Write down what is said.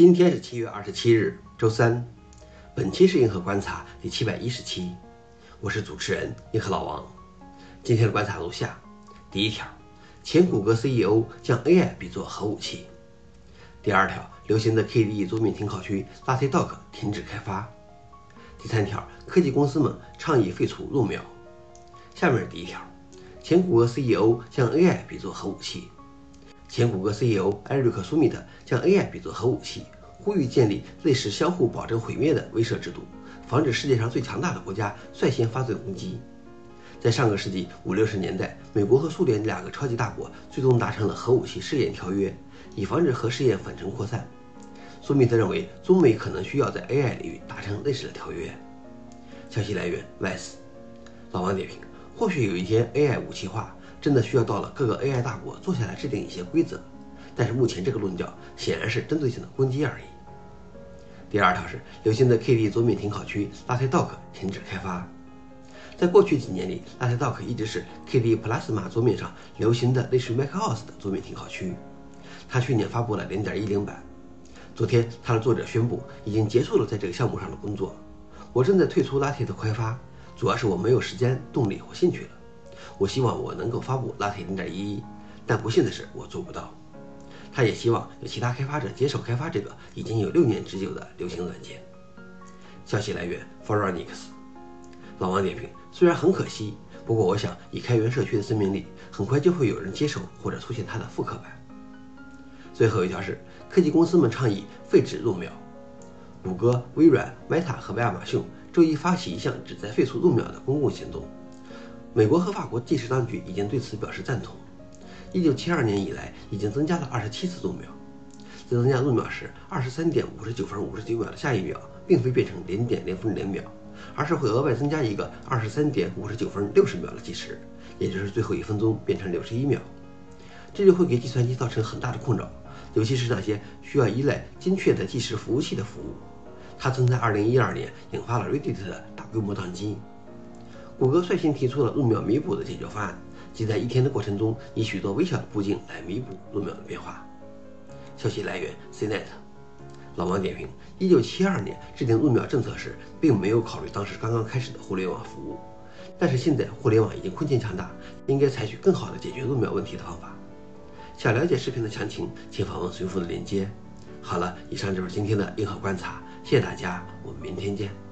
今天是七月二十七日，周三。本期是银河观察第七百一十期，我是主持人银河老王。今天的观察如下：第一条，前谷歌 CEO 将 AI 比作核武器；第二条，流行的 KDE 桌面停靠区 LaTeDock 停止开发；第三条，科技公司们倡议废除入秒。下面是第一条，前谷歌 CEO 将 AI 比作核武器。前谷歌 CEO 艾瑞克·苏密特将 AI 比作核武器，呼吁建立类似相互保证毁灭的威慑制度，防止世界上最强大的国家率先发动攻击。在上个世纪五六十年代，美国和苏联两个超级大国最终达成了核武器试验条约，以防止核试验粉尘扩散。苏密特认为，中美可能需要在 AI 领域达成类似的条约。消息来源：Vice。老王点评：或许有一天 AI 武器化。真的需要到了各个 AI 大国坐下来制定一些规则，但是目前这个论调显然是针对性的攻击而已。第二条是流行的 KDE 桌面停靠区 LaTeDock 停止开发。在过去几年里，LaTeDock 一直是 KDE Plasma 桌面上流行的类似于 macOS 的桌面停靠区。它去年发布了0.10版，昨天它的作者宣布已经结束了在这个项目上的工作。我正在退出 Late 的开发，主要是我没有时间、动力或兴趣了。我希望我能够发布 Latte 0.11，但不幸的是我做不到。他也希望有其他开发者接手开发这个已经有六年之久的流行软件。消息来源 f o r u n i x 老王点评：虽然很可惜，不过我想以开源社区的生命力，很快就会有人接手或者出现它的复刻版。最后一条是科技公司们倡议废止入秒。谷歌、微软、Meta 和亚马逊周一发起一项旨在废除入秒的公共行动。美国和法国计时当局已经对此表示赞同。一九七二年以来，已经增加了二十七次入秒。在增加入秒时，二十三点五十九分五十九秒的下一秒，并非变成零点零分零秒，而是会额外增加一个二十三点五十九分六十秒的计时，也就是最后一分钟变成六十一秒。这就会给计算机造成很大的困扰，尤其是那些需要依赖精确的计时服务器的服务。它曾在二零一二年引发了 Reddit 的大规模宕机。谷歌率先提出了入秒弥补的解决方案，即在一天的过程中以许多微小的步径来弥补入秒的变化。消息来源：CNET。老王点评：一九七二年制定入秒政策时，并没有考虑当时刚刚开始的互联网服务，但是现在互联网已经空前强大，应该采取更好的解决入秒问题的方法。想了解视频的详情，请访问随附的链接。好了，以上就是今天的硬核观察，谢谢大家，我们明天见。